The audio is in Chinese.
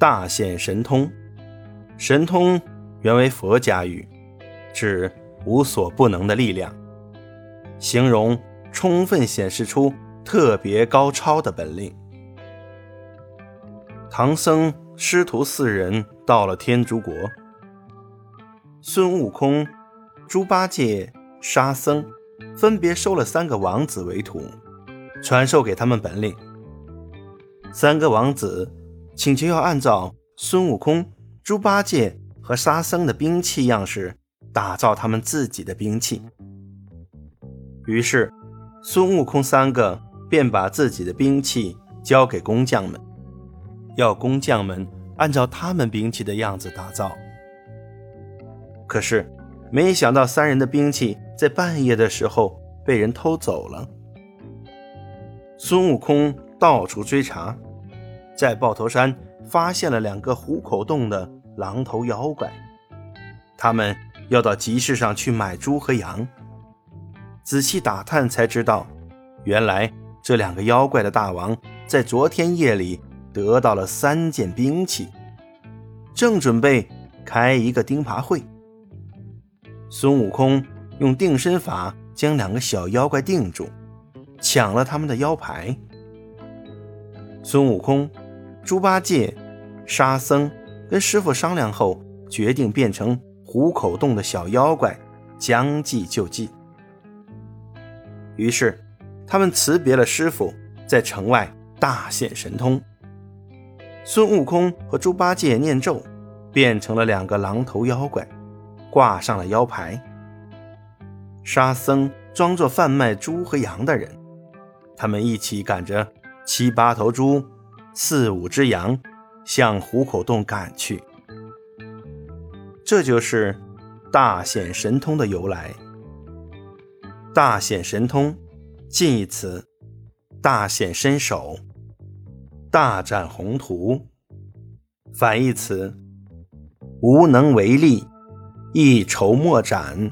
大显神通，神通原为佛家语，指无所不能的力量，形容充分显示出特别高超的本领。唐僧师徒四人到了天竺国，孙悟空、猪八戒、沙僧分别收了三个王子为徒，传授给他们本领。三个王子。请求要按照孙悟空、猪八戒和沙僧的兵器样式打造他们自己的兵器。于是，孙悟空三个便把自己的兵器交给工匠们，要工匠们按照他们兵器的样子打造。可是，没想到三人的兵器在半夜的时候被人偷走了。孙悟空到处追查。在豹头山发现了两个虎口洞的狼头妖怪，他们要到集市上去买猪和羊。仔细打探才知道，原来这两个妖怪的大王在昨天夜里得到了三件兵器，正准备开一个钉耙会。孙悟空用定身法将两个小妖怪定住，抢了他们的腰牌。孙悟空。猪八戒、沙僧跟师傅商量后，决定变成虎口洞的小妖怪，将计就计。于是，他们辞别了师傅，在城外大显神通。孙悟空和猪八戒念咒，变成了两个狼头妖怪，挂上了腰牌。沙僧装作贩卖猪和羊的人，他们一起赶着七八头猪。四五只羊向虎口洞赶去，这就是大显神通的由来。大显神通，近义词，大显身手，大展宏图；反义词，无能为力，一筹莫展。